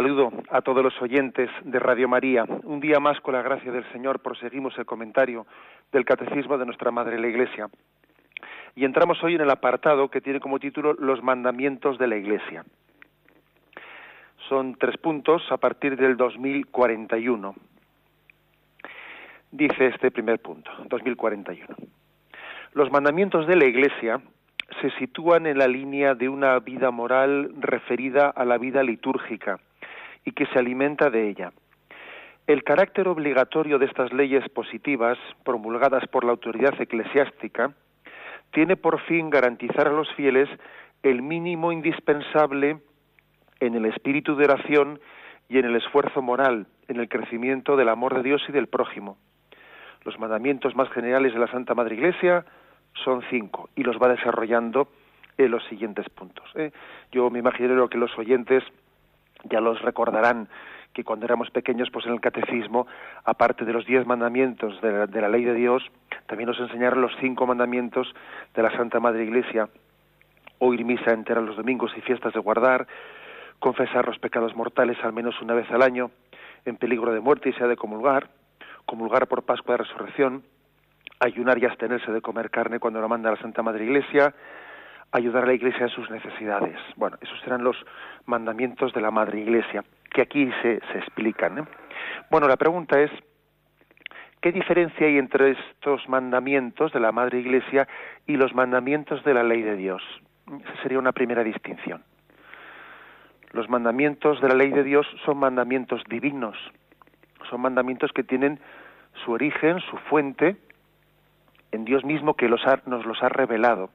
Saludo a todos los oyentes de Radio María. Un día más, con la gracia del Señor, proseguimos el comentario del Catecismo de nuestra Madre la Iglesia. Y entramos hoy en el apartado que tiene como título Los mandamientos de la Iglesia. Son tres puntos a partir del 2041. Dice este primer punto, 2041. Los mandamientos de la Iglesia se sitúan en la línea de una vida moral referida a la vida litúrgica y que se alimenta de ella. El carácter obligatorio de estas leyes positivas, promulgadas por la autoridad eclesiástica, tiene por fin garantizar a los fieles el mínimo indispensable en el espíritu de oración y en el esfuerzo moral, en el crecimiento del amor de Dios y del prójimo. Los mandamientos más generales de la Santa Madre Iglesia son cinco y los va desarrollando en los siguientes puntos. ¿eh? Yo me imagino que los oyentes ya los recordarán que cuando éramos pequeños, pues en el catecismo, aparte de los diez mandamientos de la, ley de Dios, también nos enseñaron los cinco mandamientos de la Santa Madre Iglesia, oír misa entera los domingos y fiestas de guardar, confesar los pecados mortales al menos una vez al año, en peligro de muerte y sea de comulgar, comulgar por Pascua de Resurrección, ayunar y abstenerse de comer carne cuando lo manda la Santa Madre Iglesia, ayudar a la Iglesia en sus necesidades. Bueno, esos serán los mandamientos de la Madre Iglesia, que aquí se, se explican. ¿eh? Bueno, la pregunta es, ¿qué diferencia hay entre estos mandamientos de la Madre Iglesia y los mandamientos de la ley de Dios? Esa sería una primera distinción. Los mandamientos de la ley de Dios son mandamientos divinos, son mandamientos que tienen su origen, su fuente, en Dios mismo que los nos los ha revelado,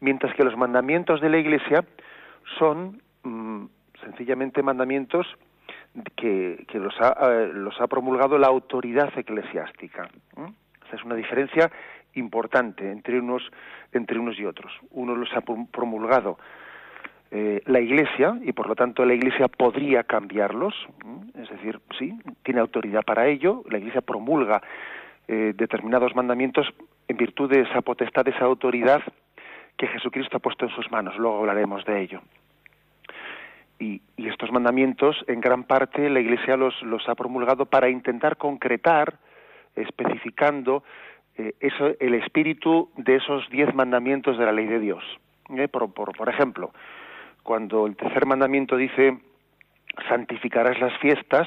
mientras que los mandamientos de la Iglesia son mm, sencillamente mandamientos que, los, ha, eh, los, ha, promulgado la autoridad eclesiástica. Esa es una diferencia importante entre unos, entre unos y otros. Uno los ha promulgado eh, la Iglesia y por lo tanto la Iglesia podría cambiarlos, es decir, sí, tiene autoridad para ello, la Iglesia promulga eh, determinados mandamientos en virtud de esa potestad, de esa autoridad que Jesucristo ha puesto en sus manos. Luego hablaremos de ello. Y, estos mandamientos, en gran parte, la Iglesia los, los ha promulgado para intentar concretar, especificando eh, eso, el espíritu de esos diez mandamientos de la ley de Dios. ¿Eh? Por, por, por ejemplo, cuando el tercer mandamiento dice santificarás las fiestas,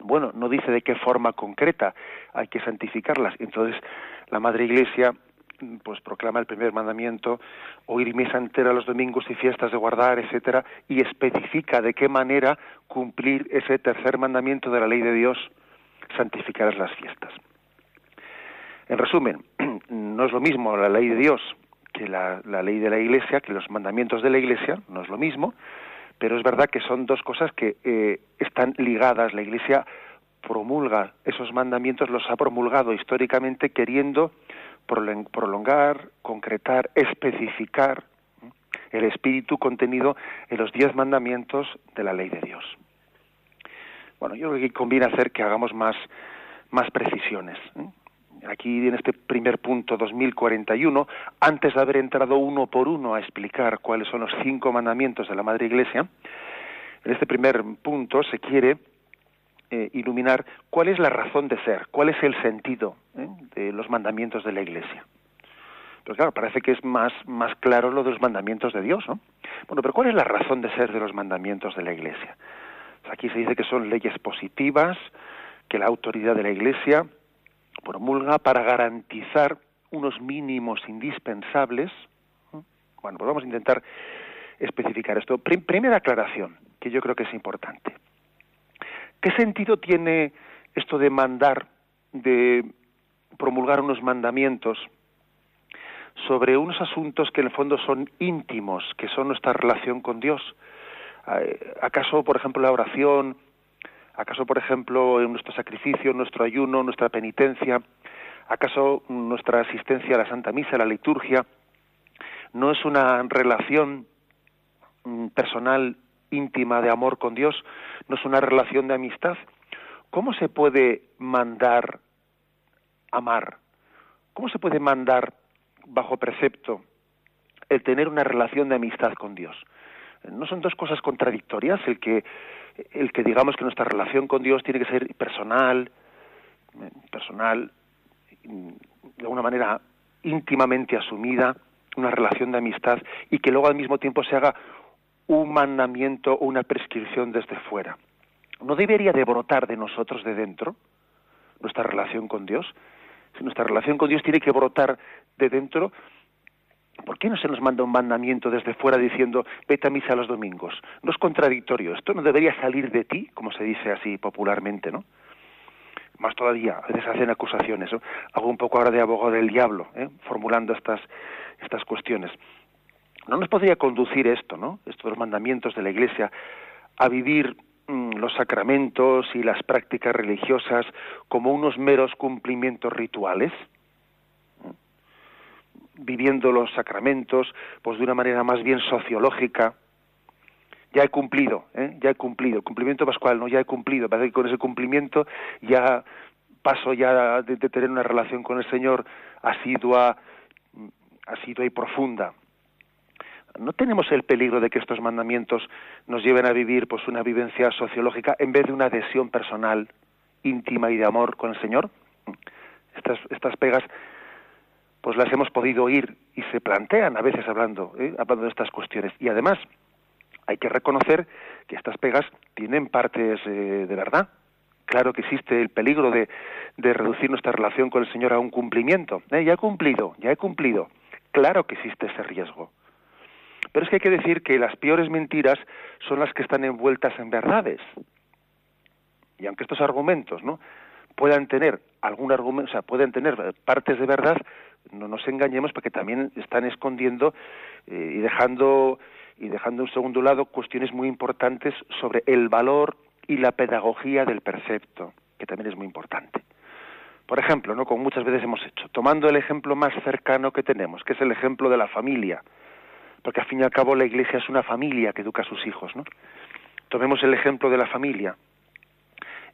bueno, no dice de qué forma concreta hay que santificarlas. Entonces, la Madre Iglesia pues proclama el primer mandamiento, oír misa entera los domingos y fiestas de guardar, etcétera, y especifica de qué manera cumplir ese tercer mandamiento de la ley de Dios, santificar las fiestas. En resumen, no es lo mismo la ley de Dios que la, ley de la Iglesia, que los mandamientos de la Iglesia, no es lo mismo, pero es verdad que son dos cosas que eh, están ligadas. La Iglesia promulga esos mandamientos, los ha promulgado históricamente queriendo prolongar, concretar, especificar el espíritu contenido en los diez mandamientos de la ley de Dios. Bueno, yo creo que conviene hacer que hagamos más, más precisiones. Aquí en este primer punto 2041, antes de haber entrado uno por uno a explicar cuáles son los cinco mandamientos de la Madre Iglesia, en este primer punto se quiere eh, iluminar cuál es la razón de ser, cuál es el sentido ¿eh? de los mandamientos de la Iglesia. Pero claro, parece que es más, más claro lo de los mandamientos de Dios, ¿no? Bueno, pero ¿cuál es la razón de ser de los mandamientos de la Iglesia? Pues aquí se dice que son leyes positivas, que la autoridad de la Iglesia promulga para garantizar unos mínimos indispensables. Bueno, pues vamos a intentar especificar esto. primera aclaración, que yo creo que es importante. ¿Qué sentido tiene esto de mandar, de promulgar unos mandamientos sobre unos asuntos que en el fondo son íntimos, que son nuestra relación con Dios? ¿Acaso, por ejemplo, la oración, acaso, por ejemplo, nuestro sacrificio, nuestro ayuno, nuestra penitencia, acaso nuestra asistencia a la Santa Misa, a la liturgia, no es una relación mm, personal íntima de amor con Dios, no es una relación de amistad? ¿Cómo se puede mandar amar? ¿Cómo se puede mandar bajo precepto el tener una relación de amistad con Dios? ¿No son dos cosas contradictorias? El que, el que digamos que nuestra relación con Dios tiene que ser personal, personal, de alguna manera íntimamente asumida, una relación de amistad, y que luego al mismo tiempo se haga un mandamiento o una prescripción desde fuera. ¿No debería de brotar de nosotros de dentro nuestra relación con Dios? Si nuestra relación con Dios tiene que brotar de dentro, ¿por qué no se nos manda un mandamiento desde fuera diciendo vete a misa los domingos? No es contradictorio, esto no debería salir de ti, como se dice así popularmente, ¿no? Más todavía, a veces hacen acusaciones, ¿no? Hago un poco ahora de abogado del diablo, ¿eh? formulando estas, estas cuestiones. ¿No nos podría conducir esto, ¿no? Estos mandamientos de la Iglesia a vivir mm, los sacramentos y las prácticas religiosas como unos meros cumplimientos rituales? viviendo los sacramentos pues de una manera más bien sociológica ya he cumplido ¿eh? ya he cumplido cumplimiento pascual no ya he cumplido parece que con ese cumplimiento ya paso ya de, de tener una relación con el Señor asidua asidua y profunda no tenemos el peligro de que estos mandamientos nos lleven a vivir pues una vivencia sociológica en vez de una adhesión personal, íntima y de amor con el Señor. Estas, estas pegas pues las hemos podido oír y se plantean a veces hablando, ¿eh? hablando de estas cuestiones. Y además hay que reconocer que estas pegas tienen partes eh, de verdad. Claro que existe el peligro de, de, reducir nuestra relación con el Señor a un cumplimiento. ¿Eh? Ya he cumplido, ya he cumplido. Claro que existe ese riesgo. Pero es que hay que decir que las peores mentiras son las que están envueltas en verdades. Y aunque estos argumentos, ¿no? puedan tener algún argumento, o sea, pueden tener partes de verdad, no nos engañemos porque también están escondiendo eh, y dejando y dejando en segundo lado cuestiones muy importantes sobre el valor y la pedagogía del precepto, que también es muy importante. Por ejemplo, ¿no? como muchas veces hemos hecho, tomando el ejemplo más cercano que tenemos, que es el ejemplo de la familia porque al fin y al cabo la Iglesia es una familia que educa a sus hijos, ¿no? Tomemos el ejemplo de la familia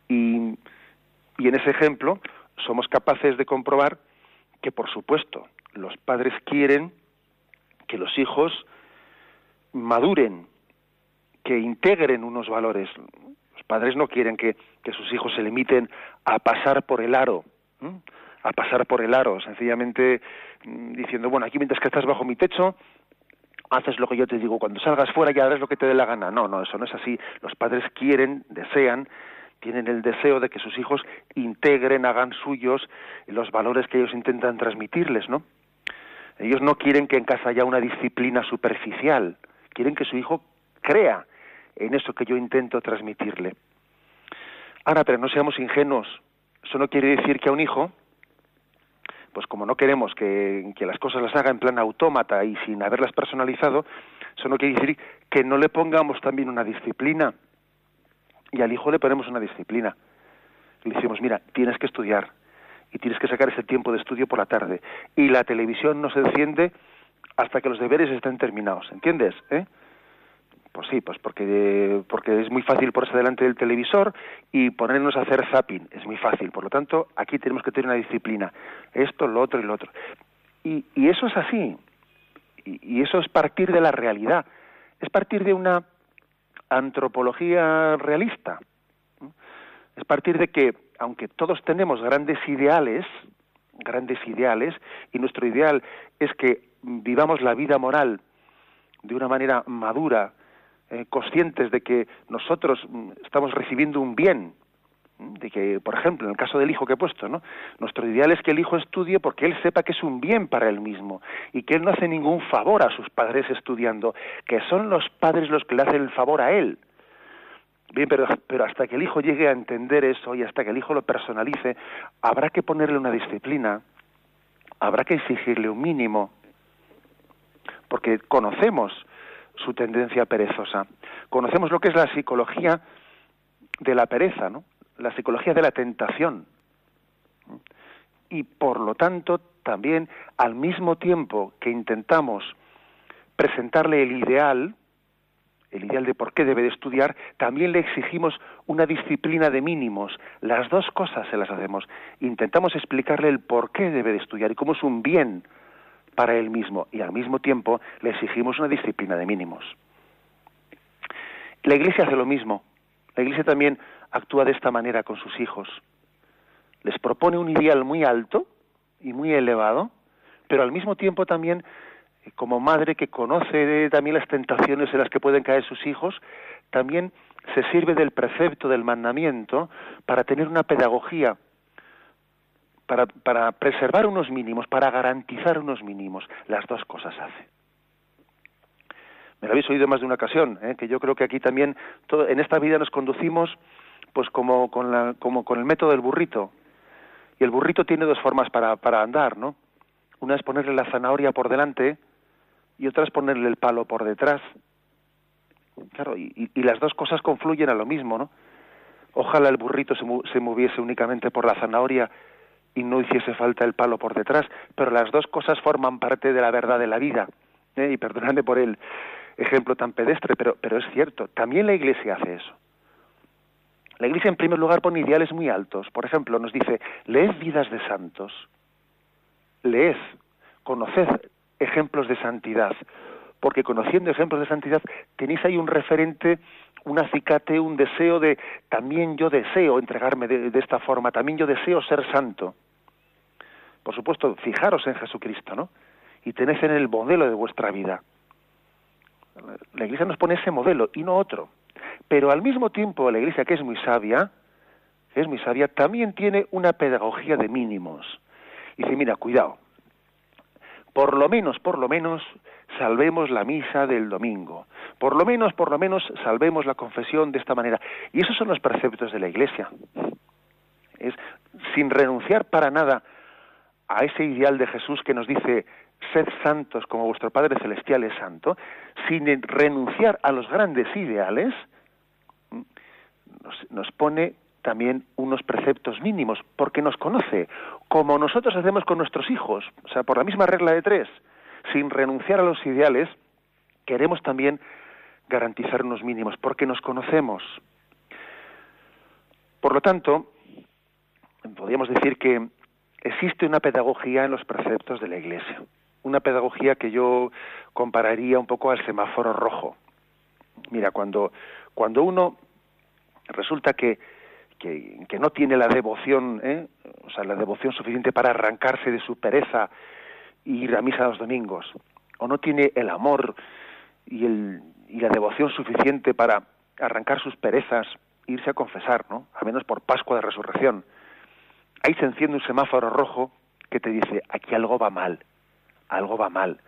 y, y en ese ejemplo somos capaces de comprobar que, por supuesto, los padres quieren que los hijos maduren, que integren unos valores. Los padres no quieren que, que sus hijos se limiten a pasar por el aro, a pasar por el aro, sencillamente mm, diciendo, bueno, aquí mientras que estás bajo mi techo, haces lo que yo te digo, cuando salgas fuera ya harás lo que te dé la gana. No, no, eso no es así. Los padres quieren, desean, tienen el deseo de que sus hijos integren, hagan suyos los valores que ellos intentan transmitirles, ¿no? Ellos no quieren que en casa haya una disciplina superficial, quieren que su hijo crea en eso que yo intento transmitirle. Ahora, pero no seamos ingenuos. Eso no quiere decir que a un hijo pues como no queremos que, las cosas las haga en plan autómata y sin haberlas personalizado, eso no quiere decir que no le pongamos también una disciplina. Y al hijo le ponemos una disciplina. Le decimos, mira, tienes que estudiar y tienes que sacar ese tiempo de estudio por la tarde. Y la televisión no se enciende hasta que los deberes estén terminados, ¿entiendes? ¿Eh? Pues sí, pues porque, porque es muy fácil ponerse delante del televisor y ponernos a hacer zapping, es muy fácil. Por lo tanto, aquí tenemos que tener una disciplina, esto, lo otro y lo otro. Y, y eso es así, y, y eso es partir de la realidad, es partir de una antropología realista, es partir de que, aunque todos tenemos grandes ideales, grandes ideales, y nuestro ideal es que vivamos la vida moral de una manera madura, eh, conscientes de que nosotros mm, estamos recibiendo un bien, de que, por ejemplo, en el caso del hijo que he puesto, ¿no? Nuestro ideal es que el hijo estudie porque él sepa que es un bien para él mismo y que él no hace ningún favor a sus padres estudiando, que son los padres los que le hacen el favor a él. Bien, pero, pero hasta que el hijo llegue a entender eso y hasta que el hijo lo personalice, habrá que ponerle una disciplina, habrá que exigirle un mínimo, porque conocemos su tendencia perezosa. Conocemos lo que es la psicología de la pereza, ¿no? La psicología de la tentación. Y por lo tanto, también al mismo tiempo que intentamos presentarle el ideal, el ideal de por qué debe de estudiar, también le exigimos una disciplina de mínimos. Las dos cosas se las hacemos. Intentamos explicarle el por qué debe de estudiar y cómo es un bien para él mismo y al mismo tiempo le exigimos una disciplina de mínimos. La Iglesia hace lo mismo. La Iglesia también actúa de esta manera con sus hijos. Les propone un ideal muy alto y muy elevado, pero al mismo tiempo también como madre que conoce también las tentaciones en las que pueden caer sus hijos, también se sirve del precepto del mandamiento para tener una pedagogía, para, para preservar unos mínimos, para garantizar unos mínimos. Las dos cosas hace. Me lo habéis oído más de una ocasión, ¿eh? que yo creo que aquí también en esta vida nos conducimos pues como con, la, como con el método del burrito. Y el burrito tiene dos formas para, andar, ¿no? Una es ponerle la zanahoria por delante y otra es ponerle el palo por detrás. Claro, y, las dos cosas confluyen a lo mismo, ¿no? Ojalá el burrito se, se moviese únicamente por la zanahoria y no hiciese falta el palo por detrás, pero las dos cosas forman parte de la verdad de la vida. ¿eh? Y perdonadme por el ejemplo tan pedestre, pero, pero es cierto, también la Iglesia hace eso. La Iglesia, en primer lugar, pone ideales muy altos. Por ejemplo, nos dice, leed vidas de santos, leed, conoced ejemplos de santidad, porque conociendo ejemplos de santidad tenéis ahí un referente, un acicate, un deseo de también yo deseo entregarme de, esta forma, también yo deseo ser santo. Por supuesto, fijaros en Jesucristo, ¿no? Y tened en el modelo de vuestra vida. La Iglesia nos pone ese modelo y no otro. Pero al mismo tiempo la Iglesia, que es muy sabia, que es muy sabia, también tiene una pedagogía de mínimos. Y dice, mira, cuidado, por lo menos, por lo menos, salvemos la misa del domingo. Por lo menos, por lo menos, salvemos la confesión de esta manera. Y esos son los preceptos de la Iglesia. Es sin renunciar para nada a ese ideal de Jesús que nos dice sed santos como vuestro Padre Celestial es santo, sin renunciar a los grandes ideales, nos, nos pone también unos preceptos mínimos, porque nos conoce, como nosotros hacemos con nuestros hijos, o sea, por la misma regla de tres, sin renunciar a los ideales, queremos también garantizar unos mínimos, porque nos conocemos. Por lo tanto, podríamos decir que existe una pedagogía en los preceptos de la Iglesia, una pedagogía que yo compararía un poco al semáforo rojo. Mira, cuando, cuando uno resulta que que, no tiene la devoción, ¿eh? o sea, la devoción suficiente para arrancarse de su pereza y ir a misa los domingos, o no tiene el amor y, el, y la devoción suficiente para arrancar sus perezas e irse a confesar, ¿no? Al menos por Pascua de Resurrección. Ahí se enciende un semáforo rojo que te dice, aquí algo va mal, algo va mal.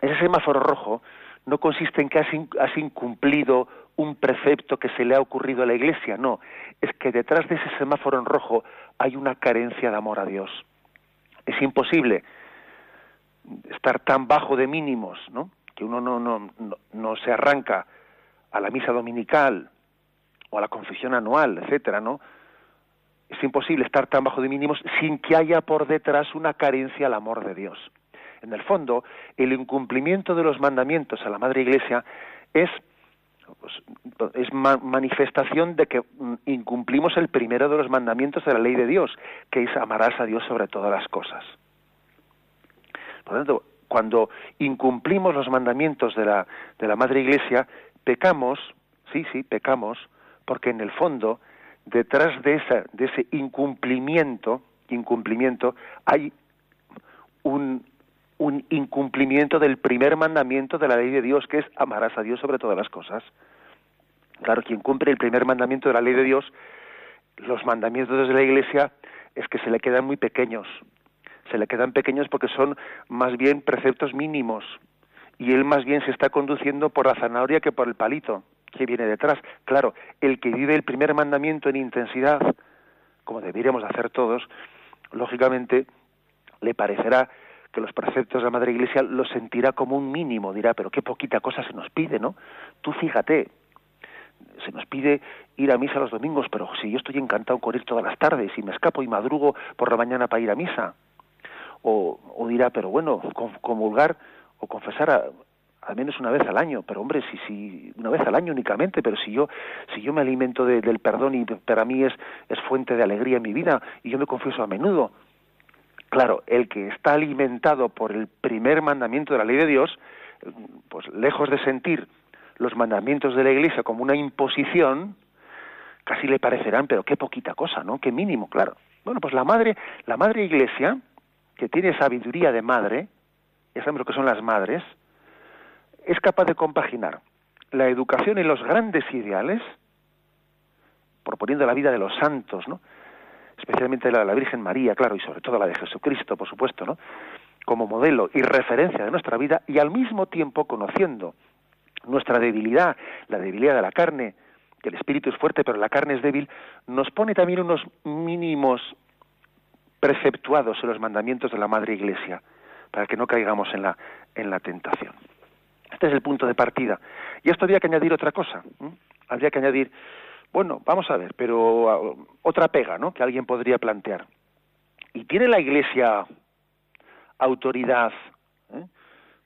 Ese semáforo rojo no consiste en que has, incumplido un precepto que se le ha ocurrido a la Iglesia, no, es que detrás de ese semáforo en rojo hay una carencia de amor a Dios. Es imposible estar tan bajo de mínimos, ¿no? Que uno no, se arranca a la misa dominical o a la confesión anual, etcétera, ¿no? Es imposible estar tan bajo de mínimos sin que haya por detrás una carencia al amor de Dios. En el fondo, el incumplimiento de los mandamientos a la Madre Iglesia es pues, es manifestación de que mm, incumplimos el primero de los mandamientos de la ley de Dios, que es amarás a Dios sobre todas las cosas. Por lo tanto, cuando incumplimos los mandamientos de la, de la Madre Iglesia, pecamos, sí, sí, pecamos, porque en el fondo, detrás de, esa, de ese incumplimiento, incumplimiento, hay un, un incumplimiento del primer mandamiento de la ley de Dios, que es amarás a Dios sobre todas las cosas. Claro, quien cumple el primer mandamiento de la ley de Dios, los mandamientos de la Iglesia es que se le quedan muy pequeños. Se le quedan pequeños porque son más bien preceptos mínimos. Y él más bien se está conduciendo por la zanahoria que por el palito que viene detrás. Claro, el que vive el primer mandamiento en intensidad, como deberíamos hacer todos, lógicamente le parecerá que los preceptos de la Madre Iglesia los sentirá como un mínimo, dirá, pero qué poquita cosa se nos pide, ¿no? Tú fíjate, se nos pide ir a misa los domingos, pero si yo estoy encantado con ir todas las tardes y me escapo y madrugo por la mañana para ir a misa. O, dirá, pero bueno, comulgar o confesar al menos una vez al año, pero hombre, si, si una vez al año únicamente, pero si yo si yo me alimento del perdón y para mí es es fuente de alegría en mi vida y yo me confieso a menudo, claro, el que está alimentado por el primer mandamiento de la ley de Dios, pues lejos de sentir los mandamientos de la Iglesia como una imposición, casi le parecerán, pero qué poquita cosa, ¿no? Qué mínimo, claro. Bueno, pues la madre, la madre Iglesia, que tiene sabiduría de madre, ya sabemos lo que son las madres, es capaz de compaginar la educación en los grandes ideales, proponiendo la vida de los santos, ¿no? Especialmente la de la Virgen María, claro, y sobre todo la de Jesucristo, por supuesto, ¿no? como modelo y referencia de nuestra vida, y al mismo tiempo conociendo nuestra debilidad, la debilidad de la carne, que el espíritu es fuerte pero la carne es débil, nos pone también unos mínimos preceptuados en los mandamientos de la Madre Iglesia, para que no caigamos en la, en la tentación. Este es el punto de partida. Y esto habría que añadir otra cosa. Habría que añadir, bueno, vamos a ver, pero ah, otra pega, ¿no? Que alguien podría plantear. ¿Y tiene la Iglesia autoridad ¿eh?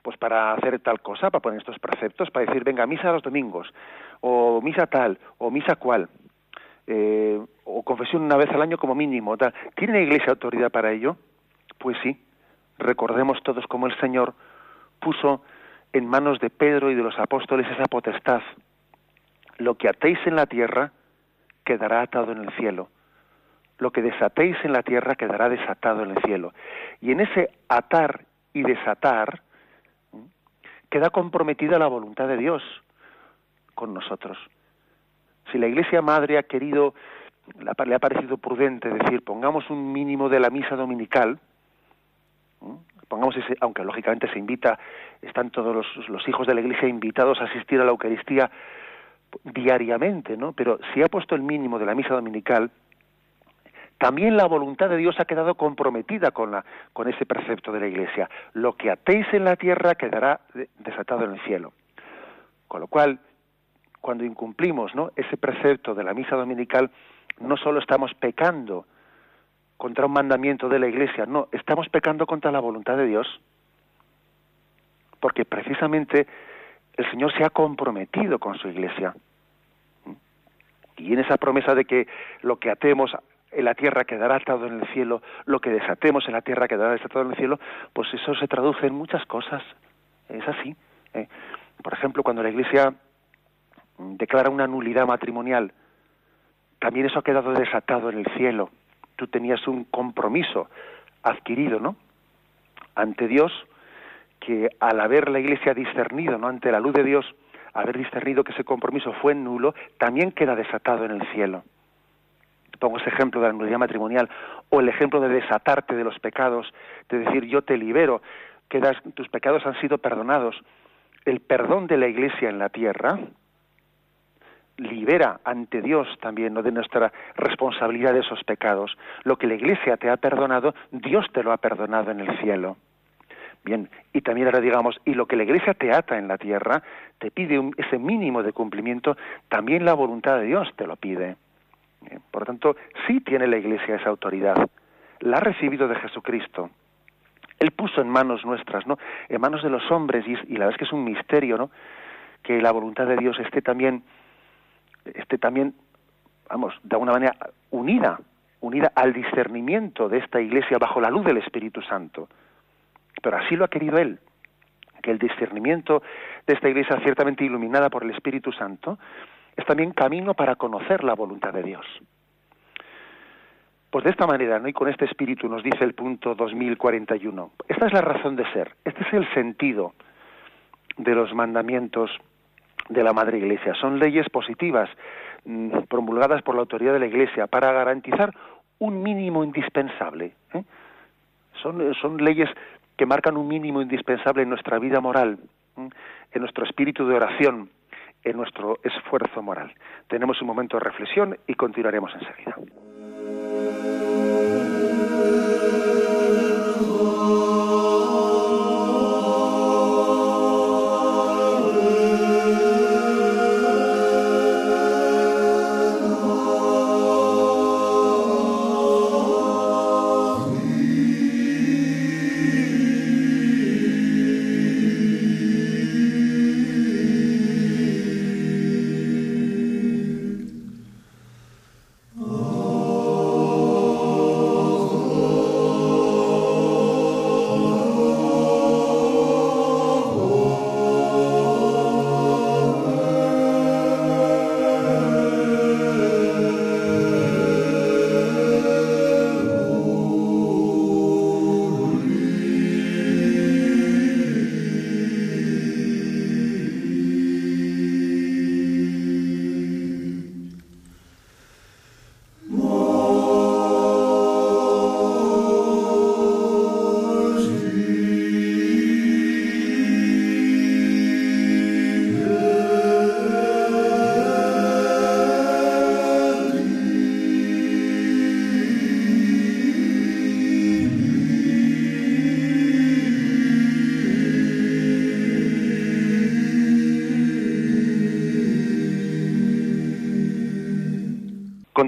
pues para hacer tal cosa, para poner estos preceptos, para decir, venga, misa los domingos, o misa tal, o misa cual, eh, o confesión una vez al año como mínimo, tal. ¿Tiene la Iglesia autoridad para ello? Pues sí. Recordemos todos cómo el Señor puso en manos de Pedro y de los apóstoles esa potestad. Lo que atéis en la tierra quedará atado en el cielo. Lo que desatéis en la tierra quedará desatado en el cielo. Y en ese atar y desatar, queda comprometida la voluntad de Dios con nosotros. Si la Iglesia Madre ha querido, le ha parecido prudente decir, pongamos un mínimo de la misa dominical, pongamos ese, aunque lógicamente se invita, están todos los, los, hijos de la Iglesia invitados a asistir a la Eucaristía diariamente, ¿no? Pero si ha puesto el mínimo de la misa dominical, también la voluntad de Dios ha quedado comprometida con, la, con ese precepto de la Iglesia. Lo que atéis en la tierra quedará desatado en el cielo. Con lo cual, cuando incumplimos ¿no? ese precepto de la misa dominical, no solo estamos pecando contra un mandamiento de la Iglesia, no, estamos pecando contra la voluntad de Dios. Porque precisamente el Señor se ha comprometido con su Iglesia. Y en esa promesa de que lo que atemos en la tierra quedará atado en el cielo, lo que desatemos en la tierra quedará desatado en el cielo, pues eso se traduce en muchas cosas. Es así. ¿eh? Por ejemplo, cuando la Iglesia declara una nulidad matrimonial, también eso ha quedado desatado en el cielo. Tú tenías un compromiso adquirido, ¿no? Ante Dios, que al haber la Iglesia discernido, ¿no? Ante la luz de Dios, haber discernido que ese compromiso fue nulo, también queda desatado en el cielo pongo ese ejemplo de la nulidad matrimonial, o el ejemplo de desatarte de los pecados, de decir yo te libero, que tus pecados han sido perdonados. El perdón de la Iglesia en la tierra libera ante Dios también ¿no? de nuestra responsabilidad de esos pecados. Lo que la Iglesia te ha perdonado, Dios te lo ha perdonado en el cielo. Bien, y también ahora digamos, y lo que la Iglesia te ata en la tierra, te pide ese mínimo de cumplimiento, también la voluntad de Dios te lo pide. Eh, por lo tanto, sí tiene la Iglesia esa autoridad. La ha recibido de Jesucristo. Él puso en manos nuestras, ¿no? En manos de los hombres, y, la verdad es que es un misterio, ¿no? Que la voluntad de Dios esté también, esté también, vamos, de alguna manera unida, unida al discernimiento de esta Iglesia bajo la luz del Espíritu Santo. Pero así lo ha querido Él, que el discernimiento de esta Iglesia ciertamente iluminada por el Espíritu Santo es también camino para conocer la voluntad de Dios. Pues de esta manera, ¿no? y con este espíritu nos dice el punto 2041, esta es la razón de ser, este es el sentido de los mandamientos de la Madre Iglesia. Son leyes positivas mm, promulgadas por la autoridad de la Iglesia para garantizar un mínimo indispensable. ¿eh? Son, son leyes que marcan un mínimo indispensable en nuestra vida moral, en nuestro espíritu de oración, en nuestro esfuerzo moral. Tenemos un momento de reflexión y continuaremos enseguida.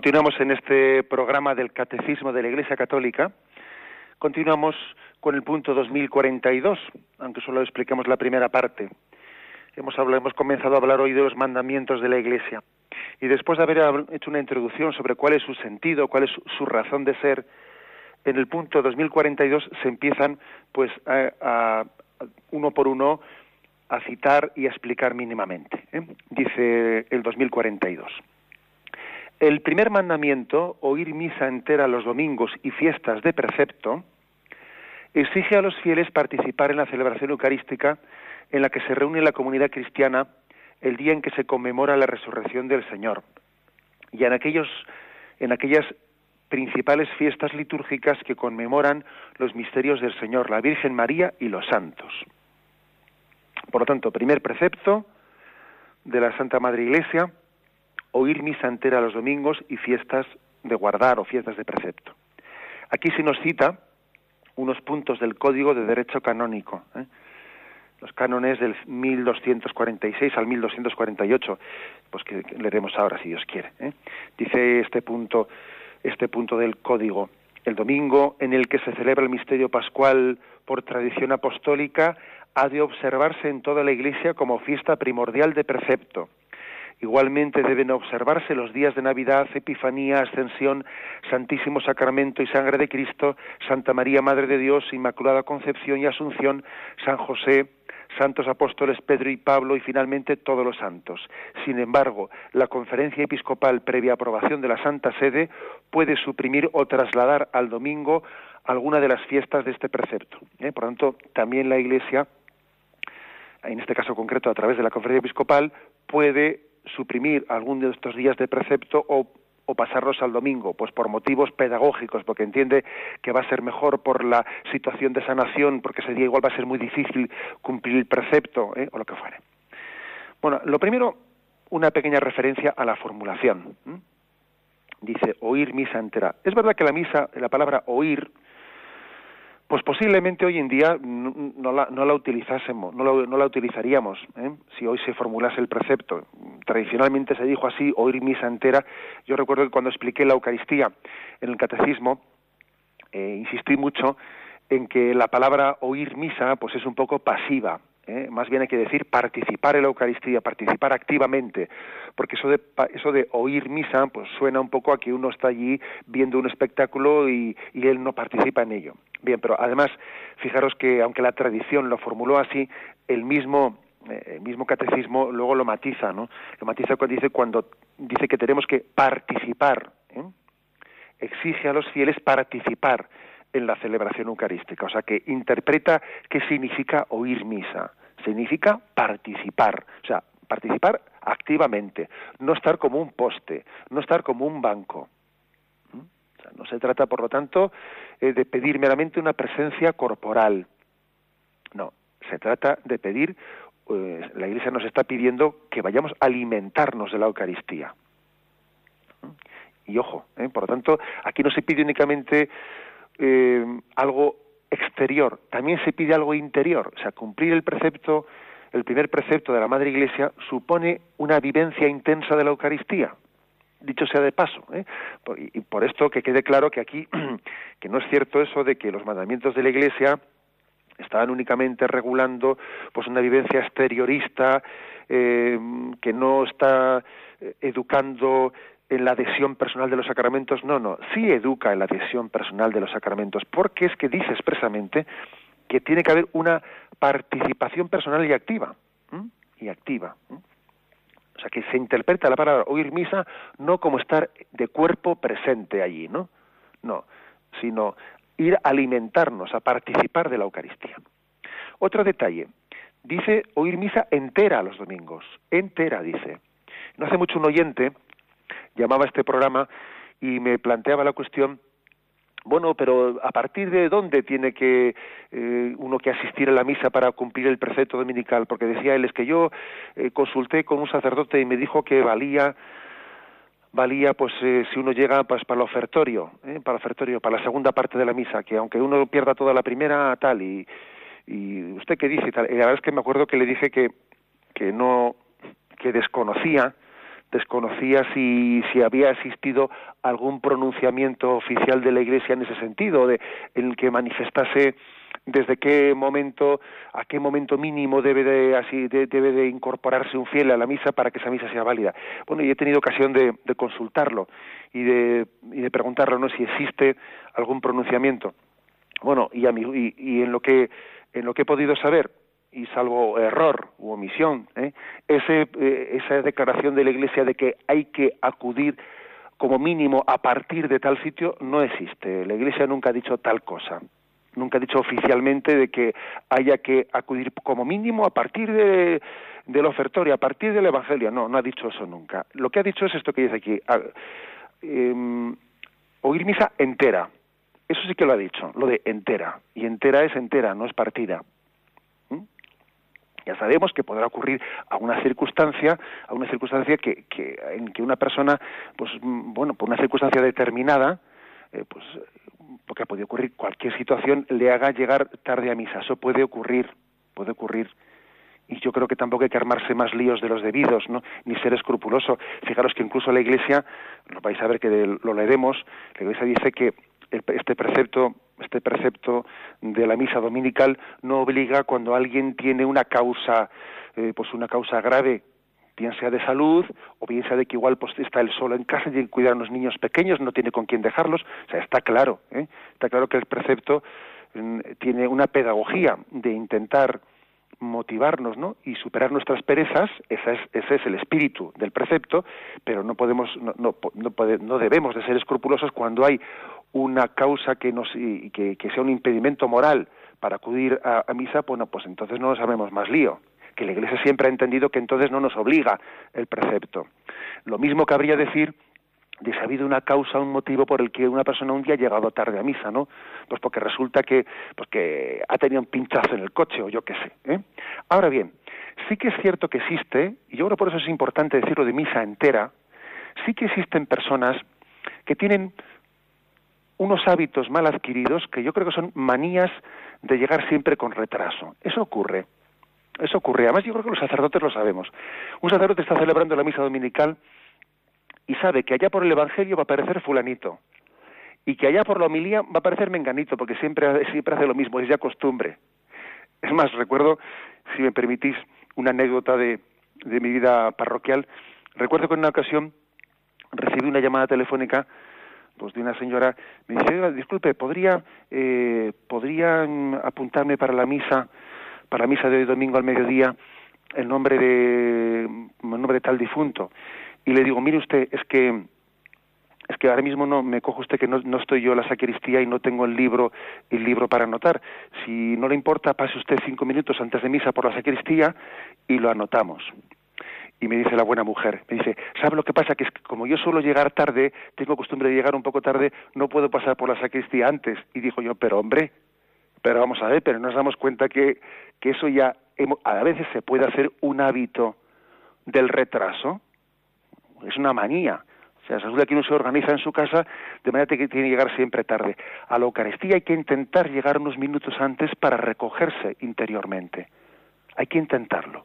Continuamos en este programa del Catecismo de la Iglesia Católica. Continuamos con el punto 2042, aunque solo explicamos la primera parte. Hemos, comenzado a hablar hoy de los mandamientos de la Iglesia. Y después de haber hecho una introducción sobre cuál es su sentido, cuál es su razón de ser, en el punto 2042 se empiezan, pues, a, uno por uno a citar y a explicar mínimamente. ¿eh? Dice el 2042. El primer mandamiento, oír misa entera los domingos y fiestas de precepto, exige a los fieles participar en la celebración eucarística en la que se reúne la comunidad cristiana el día en que se conmemora la resurrección del Señor y en aquellos en aquellas principales fiestas litúrgicas que conmemoran los misterios del Señor, la Virgen María y los santos. Por lo tanto, primer precepto de la Santa Madre Iglesia, oír misa entera los domingos y fiestas de guardar o fiestas de precepto. Aquí se nos cita unos puntos del Código de Derecho Canónico, ¿eh? los cánones del 1246 al 1248, pues que leeremos ahora si Dios quiere. ¿eh? Dice este punto, este punto del Código, el domingo en el que se celebra el misterio pascual por tradición apostólica ha de observarse en toda la Iglesia como fiesta primordial de precepto Igualmente deben observarse los días de Navidad, Epifanía, Ascensión, Santísimo Sacramento y Sangre de Cristo, Santa María, Madre de Dios, Inmaculada Concepción y Asunción, San José, santos apóstoles Pedro y Pablo y finalmente todos los santos. Sin embargo, la conferencia episcopal previa aprobación de la Santa Sede puede suprimir o trasladar al domingo alguna de las fiestas de este precepto. ¿eh? Por tanto, también la Iglesia, en este caso concreto a través de la conferencia episcopal, puede suprimir algún de estos días de precepto o, o pasarlos al domingo, pues por motivos pedagógicos, porque entiende que va a ser mejor por la situación de sanación, porque ese día igual va a ser muy difícil cumplir el precepto, ¿eh? o lo que fuere. Bueno, lo primero, una pequeña referencia a la formulación. Dice, oír misa entera. Es verdad que la misa, la palabra oír, pues posiblemente hoy en día no, la, no la, utilizásemos, no, no la utilizaríamos, ¿eh? si hoy se formulase el precepto. Tradicionalmente se dijo así, oír misa entera. Yo recuerdo que cuando expliqué la Eucaristía en el Catecismo, eh, insistí mucho en que la palabra oír misa pues es un poco pasiva, ¿eh? más bien hay que decir participar en la Eucaristía, participar activamente, porque eso de, eso de oír misa pues suena un poco a que uno está allí viendo un espectáculo y él no participa en ello. Bien, pero además, fijaros que aunque la tradición lo formuló así, el mismo eh, el mismo catecismo luego lo matiza, ¿no? Lo matiza cuando dice cuando dice que tenemos que participar, ¿eh? exige a los fieles participar en la celebración eucarística, o sea que interpreta qué significa oír misa, significa participar, o sea, participar activamente, no estar como un poste, no estar como un banco. No se trata, por lo tanto, eh, de pedir meramente una presencia corporal. No, se trata de pedir, pues, la Iglesia nos está pidiendo que vayamos a alimentarnos de la Eucaristía. Y ojo, ¿eh? por lo tanto, aquí no se pide únicamente eh, algo exterior, también se pide algo interior. O sea, cumplir el precepto, el primer precepto de la Madre Iglesia supone una vivencia intensa de la Eucaristía. Dicho sea de paso, ¿eh? y por esto que quede claro que aquí que no es cierto eso de que los mandamientos de la Iglesia estaban únicamente regulando pues una vivencia exteriorista eh, que no está educando en la adhesión personal de los sacramentos, no, no, sí educa en la adhesión personal de los sacramentos, porque es que dice expresamente que tiene que haber una participación personal y activa, y activa. Sea, que se interpreta la palabra oír misa no como estar de cuerpo presente allí, ¿no? No, sino ir a alimentarnos, a participar de la Eucaristía. Otro detalle, dice oír misa entera los domingos, entera dice. No hace mucho un oyente llamaba a este programa y me planteaba la cuestión bueno, pero ¿a partir de dónde tiene que eh, uno que asistir a la misa para cumplir el precepto dominical? Porque decía él, es que yo eh, consulté con un sacerdote y me dijo que valía valía pues eh, si uno llega pues para el ofertorio, para el ofertorio, para la segunda parte de la misa, que aunque uno pierda toda la primera tal y, y usted qué dice tal, y la verdad es que me acuerdo que le dije que que no que desconocía desconocía si, si había existido algún pronunciamiento oficial de la Iglesia en ese sentido, de, en el que manifestase desde qué momento, a qué momento mínimo debe de, así, debe de incorporarse un fiel a la misa para que esa misa sea válida. Bueno, y he tenido ocasión de, de consultarlo y de, y de preguntarlo, ¿no? Si existe algún pronunciamiento. Bueno, y, a y en lo que en lo que he podido saber, y salvo error u omisión, ¿eh? Ese, eh, esa declaración de la Iglesia de que hay que acudir como mínimo a partir de tal sitio no existe. La Iglesia nunca ha dicho tal cosa. Nunca ha dicho oficialmente de que haya que acudir como mínimo a partir de, del ofertorio, a partir del Evangelio. No, no ha dicho eso nunca. Lo que ha dicho es esto que dice aquí. Em, oír misa entera. Eso sí que lo ha dicho, lo de entera. Y entera es entera, no es partida. Ya sabemos que podrá ocurrir a una circunstancia, a una circunstancia que, que en que una persona, pues bueno, por una circunstancia determinada, eh, pues porque ha podido ocurrir cualquier situación le haga llegar tarde a misa. Eso puede ocurrir, puede ocurrir. Y yo creo que tampoco hay que armarse más líos de los debidos, ¿no? Ni ser escrupuloso. Fijaros que incluso la Iglesia, lo vais a ver que lo leeremos, la Iglesia dice que este precepto este precepto de la misa dominical no obliga cuando alguien tiene una causa eh, pues una causa grave bien sea de salud o bien sea de que igual pues está él solo en casa y tiene que cuidar a los niños pequeños no tiene con quién dejarlos o sea está claro ¿eh? está claro que el precepto mm, tiene una pedagogía de intentar motivarnos ¿no? y superar nuestras perezas, ese es, ese es el espíritu del precepto, pero no podemos, no, no, no, debemos de ser escrupulosos cuando hay una causa que, nos, que, sea un impedimento moral para acudir a, misa, bueno, pues entonces no nos sabemos más lío que la Iglesia siempre ha entendido que entonces no nos obliga el precepto. Lo mismo cabría decir de si ha habido una causa, un motivo por el que una persona un día ha llegado tarde a misa, ¿no? Pues porque resulta que, pues que ha tenido un pinchazo en el coche o yo qué sé. ¿eh? Ahora bien, sí que es cierto que existe, y yo creo por eso es importante decirlo de misa entera, sí que existen personas que tienen unos hábitos mal adquiridos que yo creo que son manías de llegar siempre con retraso. Eso ocurre. Eso ocurre. Además, yo creo que los sacerdotes lo sabemos. Un sacerdote está celebrando la misa dominical y sabe que allá por el Evangelio va a aparecer fulanito y que allá por la homilía va a aparecer menganito porque siempre, siempre hace lo mismo, es ya costumbre. Es más, recuerdo, si me permitís, una anécdota de, de mi vida parroquial. Recuerdo que en una ocasión recibí una llamada telefónica pues de una señora me dice disculpe podría eh, podrían apuntarme para la misa para la misa de hoy domingo al mediodía el nombre de el nombre de tal difunto y le digo, mire usted, es que es que ahora mismo no me cojo usted que no, no, estoy yo en la sacristía y no tengo el libro el libro para anotar. Si no le importa, pase usted cinco minutos antes de misa por la sacristía y lo anotamos. Y me dice la buena mujer, me dice, ¿sabe lo que pasa? Que es que como yo suelo llegar tarde, tengo costumbre de llegar un poco tarde, no puedo pasar por la sacristía antes. Y dijo yo, pero hombre, pero vamos a ver, pero nos damos cuenta que, que eso ya a veces se puede hacer un hábito del retraso es una manía. O sea, resulta que uno se organiza en su casa de manera que tiene que llegar siempre tarde. A la Eucaristía hay que intentar llegar unos minutos antes para recogerse interiormente. Hay que intentarlo.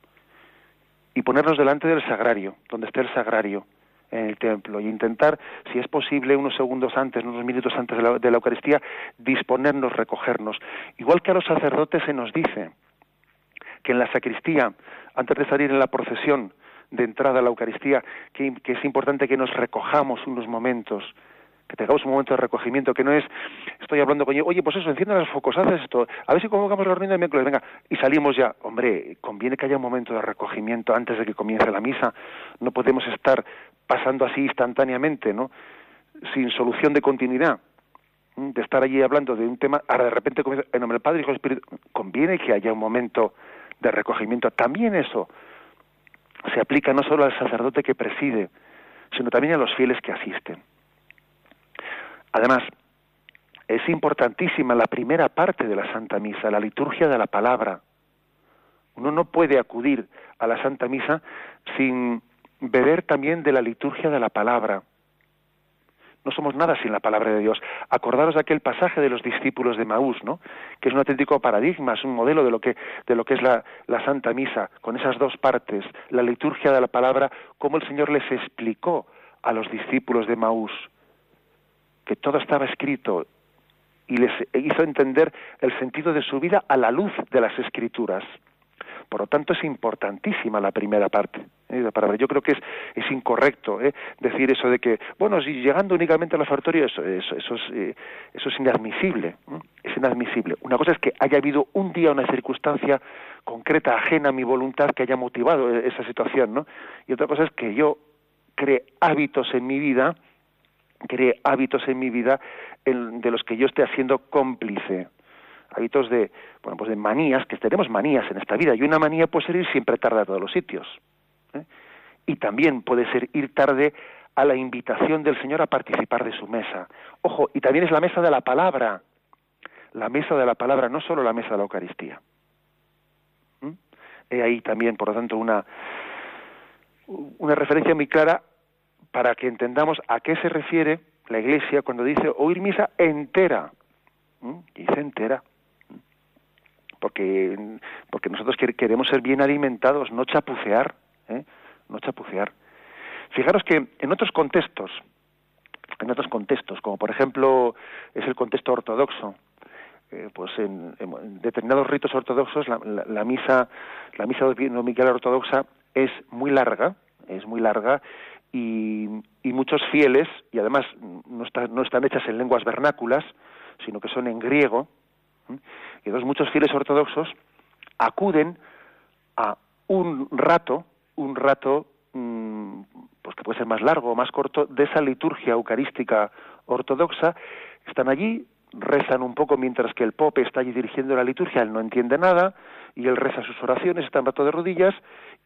Y ponernos delante del sagrario, donde esté el sagrario en el templo, y intentar, si es posible, unos segundos antes, unos minutos antes de la, de la Eucaristía, disponernos, recogernos. Igual que a los sacerdotes se nos dice que en la sacristía, antes de salir en la procesión, de entrada a la Eucaristía, que, es importante que nos recojamos unos momentos, que tengamos un momento de recogimiento, que no es, estoy hablando con oye, pues eso, encienda los focos, haces esto, a ver si convocamos la reunión de miércoles, venga, y salimos ya. Hombre, conviene que haya un momento de recogimiento antes de que comience la misa, no podemos estar pasando así instantáneamente, ¿no? Sin solución de continuidad de estar allí hablando de un tema, ahora de repente comienza, en nombre del Padre y del Espíritu, conviene que haya un momento de recogimiento. También eso se aplica no solo al sacerdote que preside, sino también a los fieles que asisten. Además, es importantísima la primera parte de la Santa Misa, la liturgia de la palabra. Uno no puede acudir a la Santa Misa sin beber también de la liturgia de la palabra. no somos nada sin la palabra de Dios. Acordaros de aquel pasaje de los discípulos de Maús, ¿no? Que es un auténtico paradigma, es un modelo de lo que, de lo que es la, la Santa Misa, con esas dos partes, la liturgia de la palabra, cómo el Señor les explicó a los discípulos de Maús que todo estaba escrito y les hizo entender el sentido de su vida a la luz de las escrituras. Por lo tanto, es importantísima la primera parte ¿eh? Yo creo que es, es incorrecto ¿eh? decir eso de que, bueno, si llegando únicamente al ofertorio, eso, eso, eso, es, eh, eso es inadmisible. Es inadmisible. Una cosa es que haya habido un día, una circunstancia concreta, ajena a mi voluntad, que haya motivado e, esa situación, ¿no? Y otra cosa es que yo cree hábitos en mi vida, cree hábitos en mi vida de los que yo esté haciendo cómplice hábitos de, bueno, pues de manías, que tenemos manías en esta vida, y una manía puede ser ir siempre tarde a todos los sitios. ¿eh? Y también puede ser ir tarde a la invitación del Señor a participar de su mesa. Ojo, y también es la mesa de la palabra, la mesa de la palabra, no solo la mesa de la Eucaristía. ¿Mm? He ahí también, por lo tanto, una, una referencia muy clara para que entendamos a qué se refiere la Iglesia cuando dice oír misa entera. ¿Mm? Dice entera porque porque nosotros queremos ser bien alimentados, no chapucear, ¿eh? no chapucear. Fijaros que en otros contextos, en otros contextos, como por ejemplo es el contexto ortodoxo, eh, pues en, determinados ritos ortodoxos la, la, misa la misa dominical ortodoxa es muy larga, es muy larga y, y muchos fieles y además no, no están hechas en lenguas vernáculas, sino que son en griego, y entonces muchos fieles ortodoxos acuden a un rato, un rato mm, pues que puede ser más largo o más corto, de esa liturgia eucarística ortodoxa, están allí, rezan un poco mientras que el pope está allí dirigiendo la liturgia, él no entiende nada, y él reza sus oraciones, está en rato de rodillas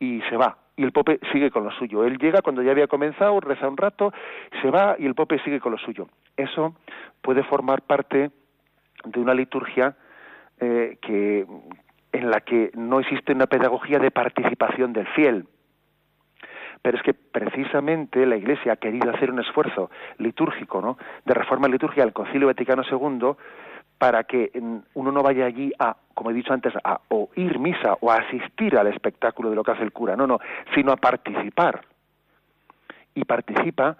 y se va. Y el pope sigue con lo suyo. Él llega cuando ya había comenzado, reza un rato, se va y el pope sigue con lo suyo. Eso puede formar parte de una liturgia eh, que en la que no existe una pedagogía de participación del fiel. Pero es que precisamente la Iglesia ha querido hacer un esfuerzo litúrgico, ¿no? de reforma litúrgica al Concilio Vaticano II para que uno no vaya allí a, como he dicho antes, a oír misa o a asistir al espectáculo de lo que hace el cura, no, no, sino a participar. Y participa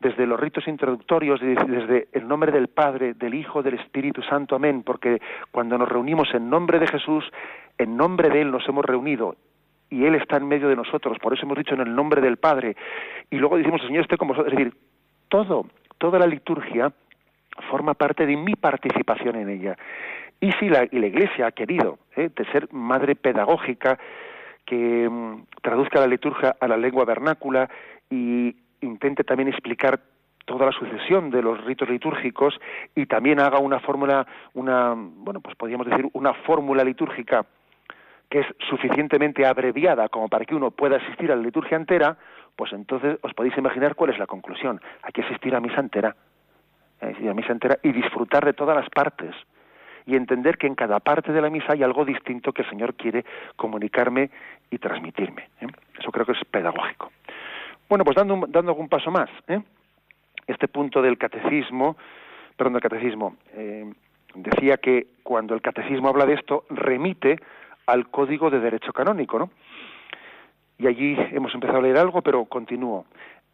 desde los ritos introductorios, desde el nombre del Padre, del Hijo, del Espíritu Santo, amén, porque cuando nos reunimos en nombre de Jesús, en nombre de Él nos hemos reunido y Él está en medio de nosotros, por eso hemos dicho en el nombre del Padre, y luego decimos, el Señor esté con vosotros, es decir, todo, toda la liturgia forma parte de mi participación en ella. Y si la, y la Iglesia ha querido, ¿eh? de ser madre pedagógica, que mm, traduzca la liturgia a la lengua vernácula y intente también explicar toda la sucesión de los ritos litúrgicos y también haga una fórmula, una, bueno, pues podríamos decir una fórmula litúrgica que es suficientemente abreviada como para que uno pueda asistir a la liturgia entera, pues entonces os podéis imaginar cuál es la conclusión. Hay que asistir a misa entera, a misa entera y disfrutar de todas las partes y entender que en cada parte de la misa hay algo distinto que el Señor quiere comunicarme y transmitirme. ¿eh? Eso creo que es pedagógico. Bueno, pues dando, dando algún paso más, ¿eh? este punto del catecismo, perdón, del catecismo, eh, decía que cuando el catecismo habla de esto, remite al Código de Derecho Canónico, ¿no? Y allí hemos empezado a leer algo, pero continúo.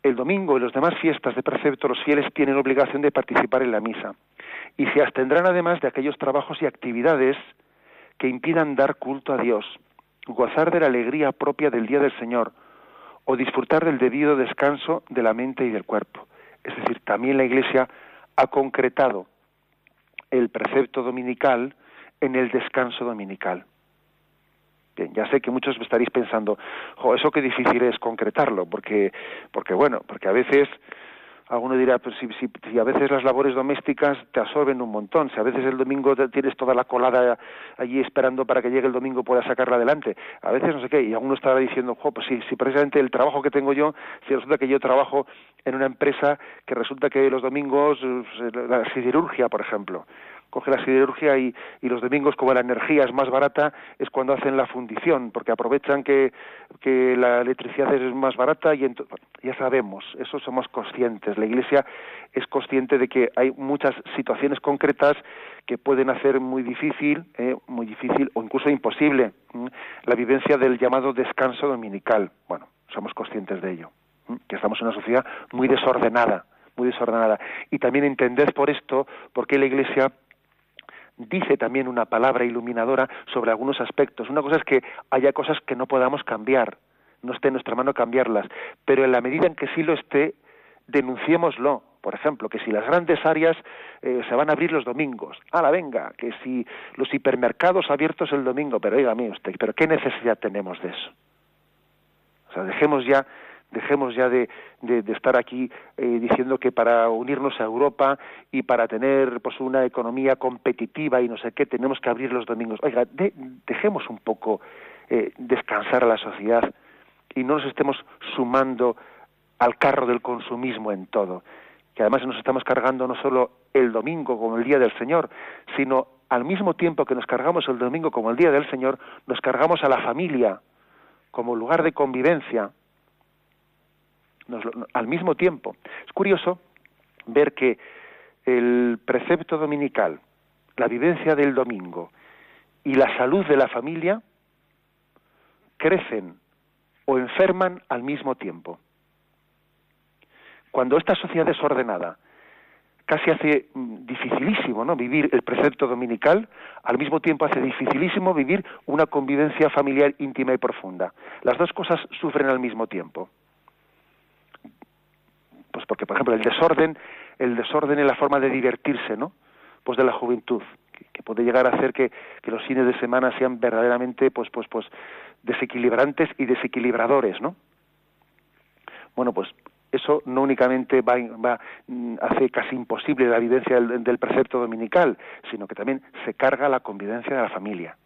El domingo y las demás fiestas de precepto los fieles tienen obligación de participar en la misa y se abstendrán además de aquellos trabajos y actividades que impidan dar culto a Dios, gozar de la alegría propia del día del Señor, o disfrutar del debido descanso de la mente y del cuerpo. Es decir, también la Iglesia ha concretado el precepto dominical en el descanso dominical. Ya sé que muchos estaréis pensando, jo, eso qué difícil es concretarlo, porque, porque bueno, porque a veces alguno dirá, pues si, si, a veces las labores domésticas te absorben un montón, si a veces el domingo tienes toda la colada allí esperando para que llegue el domingo puedas sacarla adelante, a veces no sé qué, y alguno estará diciendo, jo, pues si, si precisamente el trabajo que tengo yo, si resulta que yo trabajo en una empresa que resulta que los domingos, pues, la siderurgia, por ejemplo, coge la siderurgia y, los domingos como la energía es más barata es cuando hacen la fundición porque aprovechan que, que la electricidad es más barata y ya sabemos eso somos conscientes. La iglesia es consciente de que hay muchas situaciones concretas que pueden hacer muy difícil eh, muy difícil o incluso imposible la vivencia del llamado descanso dominical. Bueno somos conscientes de ello que estamos en una sociedad muy desordenada muy desordenada. Y también entended por esto por qué la iglesia dice también una palabra iluminadora sobre algunos aspectos. Una cosa es que haya cosas que no podamos cambiar, no esté en nuestra mano cambiarlas, pero en la medida en que sí lo esté, denunciémoslo. Por ejemplo, que si las grandes áreas eh, se van a abrir los domingos, la venga, que si los hipermercados abiertos el domingo, pero dígame usted, ¿pero qué necesidad tenemos de eso? O sea, dejemos ya dejemos ya de, de, estar aquí eh, diciendo que para unirnos a Europa y para tener pues una economía competitiva y no sé qué tenemos que abrir los domingos. Oiga, dejemos un poco eh, descansar a la sociedad y no nos estemos sumando al carro del consumismo en todo. Que además nos estamos cargando no solo el domingo como el día del Señor, sino al mismo tiempo que nos cargamos el domingo como el día del Señor, nos cargamos a la familia como lugar de convivencia, al mismo tiempo. Es curioso ver que el precepto dominical, la vivencia del domingo y la salud de la familia crecen o enferman al mismo tiempo. Cuando esta sociedad desordenada casi hace mm, dificilísimo ¿no? vivir el precepto dominical, al mismo tiempo hace dificilísimo vivir una convivencia familiar íntima y profunda. Las dos cosas sufren al mismo tiempo. Porque, por ejemplo, el desorden, el desorden en la forma de divertirse, ¿no? Pues de la juventud, que, puede llegar a hacer que, los fines de semana sean verdaderamente, pues, pues, pues, desequilibrantes y desequilibradores, ¿no? Bueno, pues eso no únicamente va, va, mm, hace casi imposible la vivencia del, precepto dominical, sino que también se carga la convivencia de la familia.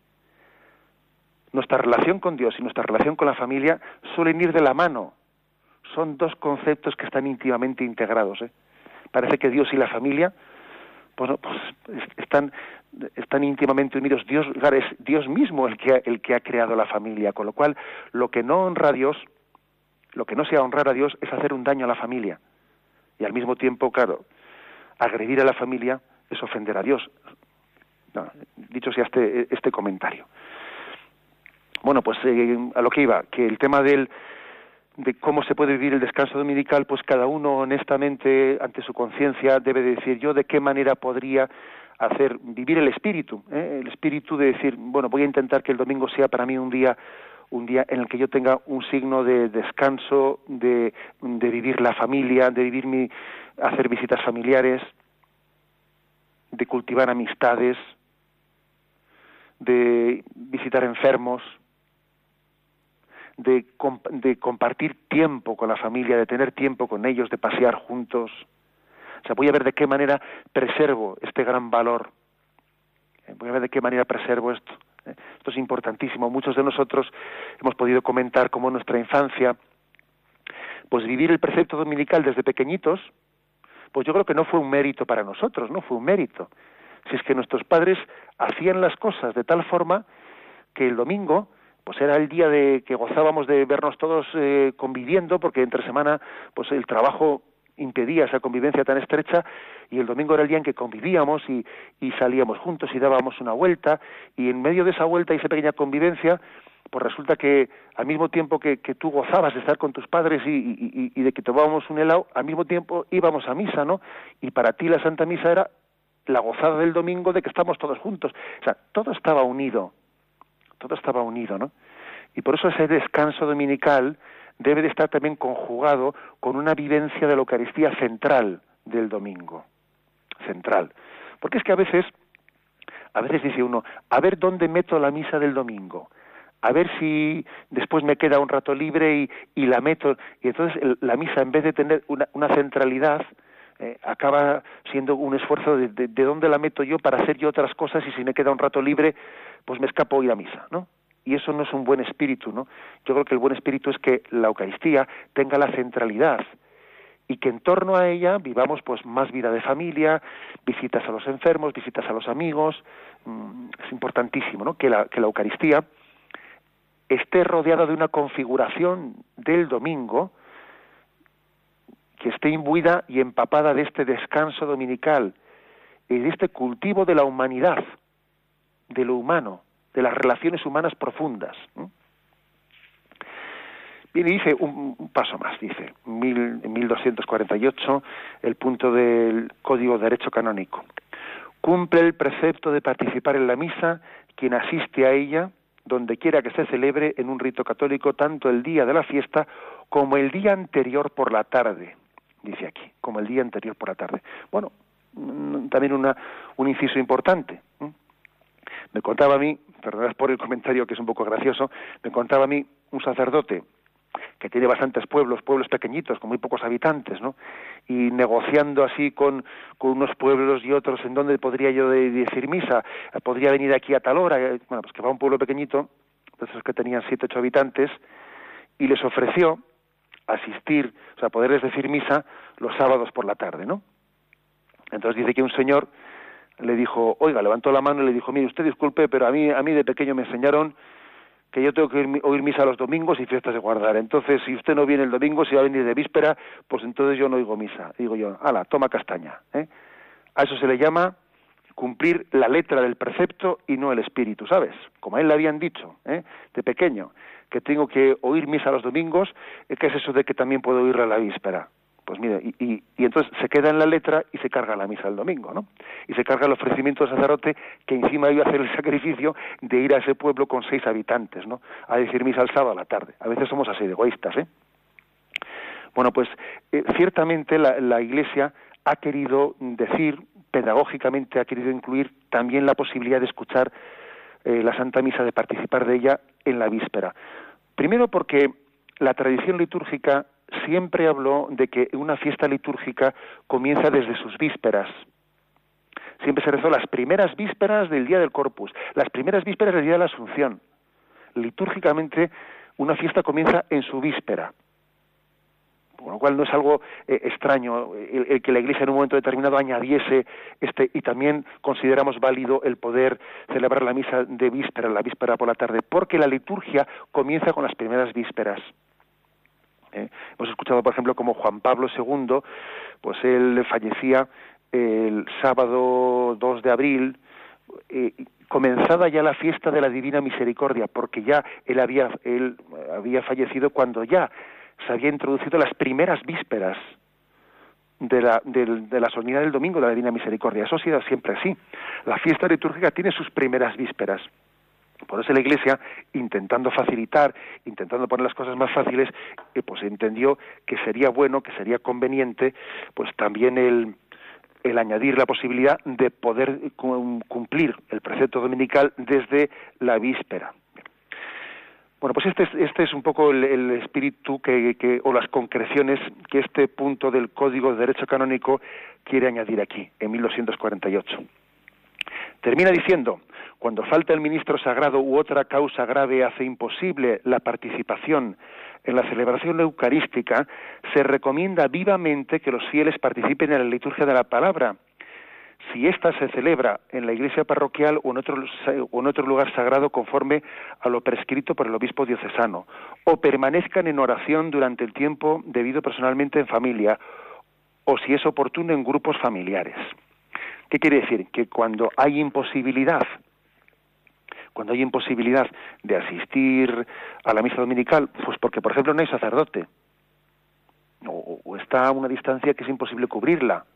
Nuestra relación con Dios y nuestra relación con la familia suelen ir de la mano, son dos conceptos que están íntimamente integrados. ¿eh? Parece que Dios y la familia pues, están, están íntimamente unidos. Dios, es Dios mismo el que, el que ha creado la familia, con lo cual lo que no honra a Dios, lo que no sea honrar a Dios es hacer un daño a la familia. Y al mismo tiempo, claro, agredir a la familia es ofender a Dios. dicho sea este, este comentario. Bueno, pues eh, a lo que iba, que el tema del, de cómo se puede vivir el descanso dominical, pues cada uno honestamente ante su conciencia debe decir yo de qué manera podría hacer vivir el espíritu, ¿eh? el espíritu de decir, bueno, voy a intentar que el domingo sea para mí un día un día en el que yo tenga un signo de descanso, de, de vivir la familia, de vivir mi, hacer visitas familiares, de cultivar amistades, de visitar enfermos, de, compartir tiempo con la familia, de tener tiempo con ellos, de pasear juntos. O sea, voy a ver de qué manera preservo este gran valor. Eh, voy a ver de qué manera preservo esto. Eh, esto es importantísimo. Muchos de nosotros hemos podido comentar cómo en nuestra infancia, pues vivir el precepto dominical desde pequeñitos, pues yo creo que no fue un mérito para nosotros, no fue un mérito. Si es que nuestros padres hacían las cosas de tal forma que el domingo pues era el día de que gozábamos de vernos todos eh, conviviendo, porque entre semana pues el trabajo impedía esa convivencia tan estrecha y el domingo era el día en que convivíamos y, salíamos juntos y dábamos una vuelta y en medio de esa vuelta y esa pequeña convivencia pues resulta que al mismo tiempo que, que tú gozabas de estar con tus padres y, y, y, de que tomábamos un helado, al mismo tiempo íbamos a misa, ¿no? Y para ti la Santa Misa era la gozada del domingo de que estamos todos juntos. O sea, todo estaba unido, todo estaba unido, ¿no? Y por eso ese descanso dominical debe de estar también conjugado con una vivencia de la Eucaristía central del domingo, central. Porque es que a veces, a veces dice uno, a ver dónde meto la misa del domingo, a ver si después me queda un rato libre y, y la meto, y entonces la misa en vez de tener una, una centralidad, eh, acaba siendo un esfuerzo de, de, de, dónde la meto yo para hacer yo otras cosas y si me queda un rato libre, pues me escapo hoy a misa, ¿no? Y eso no es un buen espíritu, ¿no? Yo creo que el buen espíritu es que la Eucaristía tenga la centralidad y que en torno a ella vivamos pues más vida de familia, visitas a los enfermos, visitas a los amigos. Mm, es importantísimo ¿no? que, la, que la Eucaristía esté rodeada de una configuración del domingo que esté imbuida y empapada de este descanso dominical y de este cultivo de la humanidad, de lo humano, de las relaciones humanas profundas. Bien, y dice un, paso más, dice, mil, 1248, el punto del Código de Derecho Canónico. Cumple el precepto de participar en la misa quien asiste a ella, donde quiera que se celebre en un rito católico, tanto el día de la fiesta como el día anterior por la tarde, dice aquí, como el día anterior por la tarde. Bueno, mm, también una, un inciso importante. Me contaba a mí, perdonad por el comentario que es un poco gracioso, me contaba a mí un sacerdote que tiene bastantes pueblos, pueblos pequeñitos, con muy pocos habitantes, ¿no? Y negociando así con, con unos pueblos y otros en donde podría yo decir misa, podría venir aquí a tal hora, eh, bueno, pues que va a un pueblo pequeñito, de esos que tenían siete, ocho habitantes, y les ofreció asistir, o sea, poderles decir misa los sábados por la tarde, ¿no? Entonces dice que un señor le dijo, oiga, levantó la mano y le dijo, mire, usted disculpe, pero a mí, a mí de pequeño me enseñaron que yo tengo que oír misa los domingos y fiestas de guardar. Entonces, si usted no viene el domingo, si va a venir de víspera, pues entonces yo no oigo misa. Digo yo, ala, toma castaña. ¿eh? A eso se le llama cumplir la letra del precepto y no el espíritu, ¿sabes? Como a él le habían dicho, ¿eh? de pequeño, que tengo que oír misa los domingos, ¿qué es eso de que también puedo oírla la víspera? Pues mire, y, y, y, entonces se queda en la letra y se carga la misa el domingo, ¿no? Y se carga el ofrecimiento del sacerdote que encima iba a hacer el sacrificio de ir a ese pueblo con seis habitantes, ¿no? A decir misa el sábado a la tarde. A veces somos así de egoístas, ¿eh? Bueno, pues eh, ciertamente la, la Iglesia ha querido decir, pedagógicamente ha querido incluir también la posibilidad de escuchar eh, la Santa Misa, de participar de ella en la víspera. Primero porque la tradición litúrgica siempre habló de que una fiesta litúrgica comienza desde sus vísperas. Siempre se rezó las primeras vísperas del día del Corpus, las primeras vísperas del día de la Asunción. Litúrgicamente, una fiesta comienza en su víspera. Con lo cual no es algo eh, extraño el, que la Iglesia en un momento determinado añadiese este y también consideramos válido el poder celebrar la misa de víspera, la víspera por la tarde, porque la liturgia comienza con las primeras vísperas. ¿eh? Hemos escuchado, por ejemplo, como Juan Pablo II, pues él fallecía el sábado 2 de abril, eh, comenzada ya la fiesta de la Divina Misericordia, porque ya él había, él había fallecido cuando ya se había introducido las primeras vísperas de la, de, de la solemnidad del domingo de la Divina Misericordia. Eso ha sido siempre así. La fiesta litúrgica tiene sus primeras vísperas. Por eso la Iglesia, intentando facilitar, intentando poner las cosas más fáciles, eh, pues entendió que sería bueno, que sería conveniente, pues también el, el añadir la posibilidad de poder cumplir el precepto dominical desde la víspera. Bueno, pues este es, este es un poco el, espíritu que, o las concreciones que este punto del Código de Derecho Canónico quiere añadir aquí, en 1248. Termina diciendo, cuando falta el ministro sagrado u otra causa grave hace imposible la participación en la celebración eucarística, se recomienda vivamente que los fieles participen en la liturgia de la palabra. Si ésta se celebra en la iglesia parroquial o en, otro, o en otro lugar sagrado conforme a lo prescrito por el obispo diocesano, o permanezcan en oración durante el tiempo debido personalmente en familia, o si es oportuno en grupos familiares. ¿Qué quiere decir? Que cuando hay imposibilidad cuando hay imposibilidad de asistir a la misa dominical, pues porque, por ejemplo, no hay sacerdote, o, está a una distancia que es imposible cubrirla, o,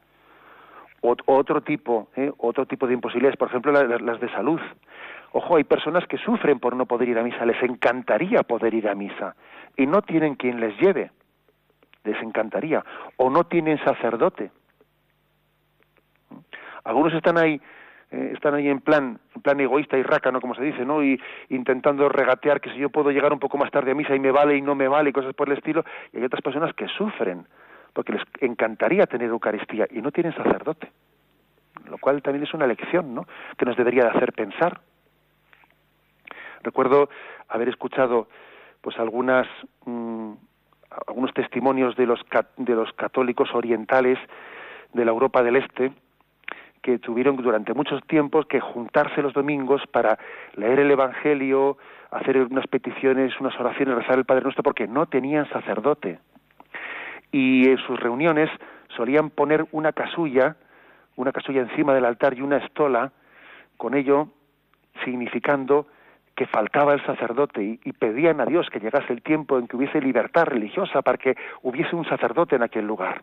otro tipo, ¿eh? otro tipo de imposibilidades, por ejemplo, las de salud. Ojo, hay personas que sufren por no poder ir a misa, les encantaría poder ir a misa, y no tienen quien les lleve, les encantaría, o no tienen sacerdote. Algunos están ahí eh, están ahí en plan, en plan egoísta y rácano, como se dice, ¿no? Y intentando regatear que si yo puedo llegar un poco más tarde a misa y me vale y no me vale y cosas por el estilo, y hay otras personas que sufren porque les encantaría tener Eucaristía y no tienen sacerdote, lo cual también es una lección, ¿no? Que nos debería de hacer pensar. Recuerdo haber escuchado, pues algunas mm, algunos testimonios de los, de los católicos orientales de la Europa del Este, que tuvieron durante muchos tiempos que juntarse los domingos para leer el Evangelio, hacer unas peticiones, unas oraciones, rezar el Padre Nuestro, porque no tenían sacerdote. Y en sus reuniones solían poner una casulla, una casulla encima del altar y una estola, con ello significando que faltaba el sacerdote y, pedían a Dios que llegase el tiempo en que hubiese libertad religiosa para que hubiese un sacerdote en aquel lugar.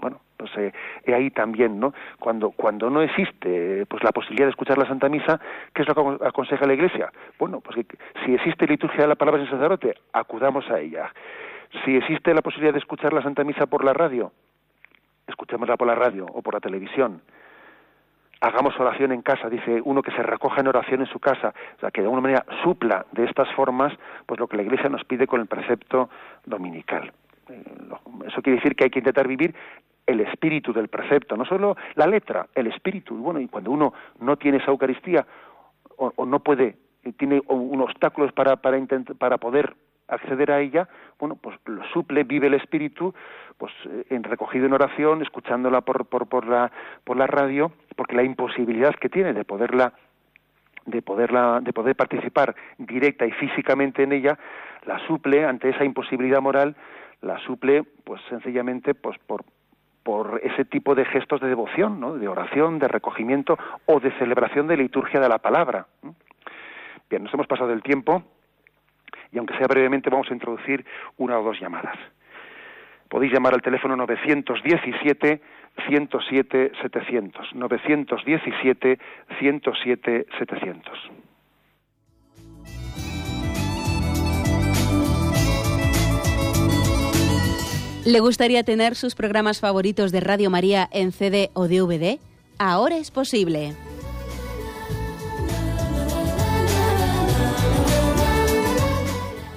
Bueno, pues eh, ahí también, ¿no? Cuando, cuando no existe pues la posibilidad de escuchar la Santa Misa, ¿qué es lo que aconseja la Iglesia? Bueno, pues que si existe liturgia de la palabra sin sacerdote, acudamos a ella. Si existe la posibilidad de escuchar la Santa Misa por la radio, escuchémosla por la radio o por la televisión. Hagamos oración en casa, dice uno que se recoja en oración en su casa, o sea, que de alguna manera supla de estas formas pues lo que la Iglesia nos pide con el precepto dominical. Eh, eso quiere decir que hay que intentar vivir el espíritu del precepto, no solo la letra, el espíritu. Y bueno, y cuando uno no tiene esa Eucaristía o, no puede, tiene obstáculos para, para, para poder acceder a ella, bueno, pues lo suple, vive el espíritu, pues eh, en recogido en oración, escuchándola por, por, por, la, por la radio, porque la imposibilidad que tiene de poderla de poderla de poder participar directa y físicamente en ella la suple ante esa imposibilidad moral la suple pues sencillamente pues por ese tipo de gestos de devoción, ¿no? de oración, de recogimiento o de celebración de liturgia de la palabra. Bien, nos hemos pasado el tiempo y aunque sea brevemente vamos a introducir una o dos llamadas. Podéis llamar al teléfono 917 107 700. 917 107 700. ¿Le gustaría tener sus programas favoritos de Radio María en CD o DVD? Ahora es posible.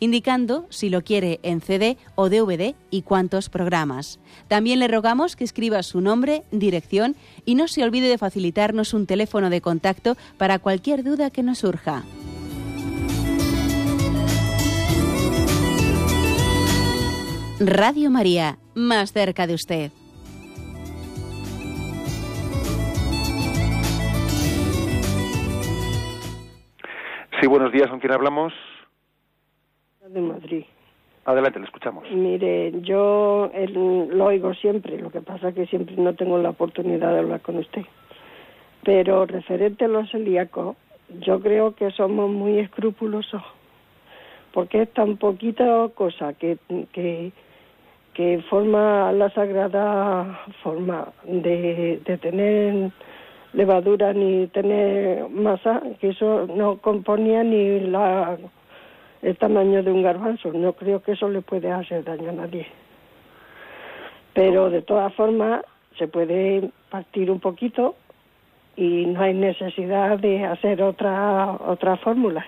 indicando si lo quiere en CD o DVD y cuántos programas. También le rogamos que escriba su nombre, dirección y no se olvide de facilitarnos un teléfono de contacto para cualquier duda que nos surja. Radio María, más cerca de usted. Sí, buenos días, ¿con quién hablamos? De Madrid. Adelante, le escuchamos. Mire, yo lo oigo siempre, lo que pasa es que siempre no tengo la oportunidad de hablar con usted. Pero referente a los celíacos, yo creo que somos muy escrupulosos, porque es tan poquita cosa que, que, que forma la sagrada forma de, de tener levadura ni tener masa, que eso no componía ni la el tamaño de un garbanzo. No creo que eso le puede hacer daño a nadie. Pero de todas formas se puede partir un poquito y no hay necesidad de hacer otra otra fórmula.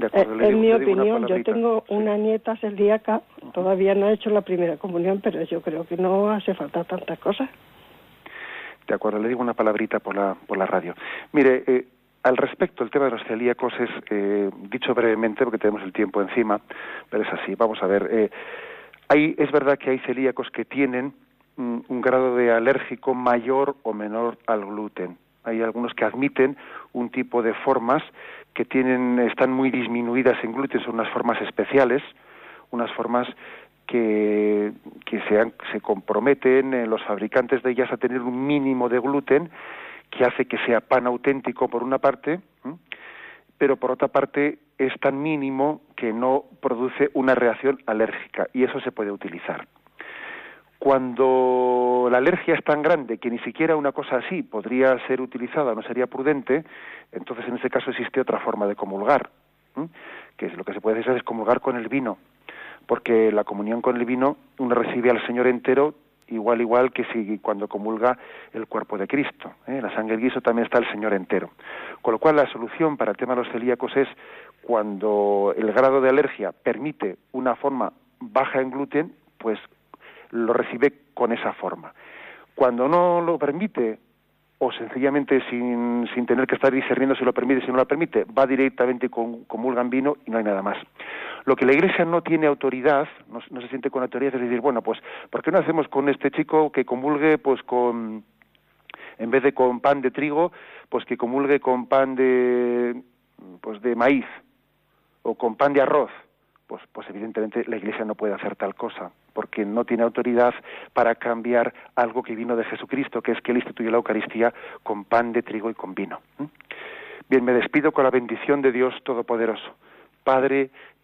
Eh, en mi opinión, yo tengo una nieta celíaca, todavía no ha hecho la primera comunión, pero yo creo que no hace falta tantas cosas. De acuerdo, le digo una palabrita por la, por la radio. Mire, eh, al respecto, el tema de los celíacos es, eh, dicho brevemente, porque tenemos el tiempo encima, pero es así. Vamos a ver, eh, hay, es verdad que hay celíacos que tienen mm, un grado de alérgico mayor o menor al gluten. Hay algunos que admiten un tipo de formas que tienen, están muy disminuidas en gluten, son unas formas especiales, unas formas que, que se, se comprometen en los fabricantes de ellas a tener un mínimo de gluten que hace que sea pan auténtico por una parte, pero por otra parte es tan mínimo que no produce una reacción alérgica y eso se puede utilizar. Cuando la alergia es tan grande que ni siquiera una cosa así podría ser utilizada, no sería prudente, entonces en ese caso existe otra forma de comulgar, que es lo que se puede hacer es comulgar con el vino, porque la comunión con el vino uno recibe al Señor entero igual igual que si cuando comulga el cuerpo de Cristo. ¿eh? La sangre guiso también está el Señor entero. Con lo cual la solución para el tema de los celíacos es cuando el grado de alergia permite una forma baja en gluten, pues lo recibe con esa forma. Cuando no lo permite, o sencillamente sin, sin tener que estar discerniendo si lo permite, si no lo permite, va directamente con comulgan vino y no hay nada más. Lo que la Iglesia no tiene autoridad, no, se siente con autoridad, es decir, bueno, pues, ¿por qué no hacemos con este chico que comulgue, pues, con, en vez de con pan de trigo, pues que comulgue con pan de, pues, de maíz o con pan de arroz? Pues, pues evidentemente la Iglesia no puede hacer tal cosa porque no tiene autoridad para cambiar algo que vino de Jesucristo, que es que Él instituyó la Eucaristía con pan de trigo y con vino. Bien, me despido con la bendición de Dios Todopoderoso, Padre,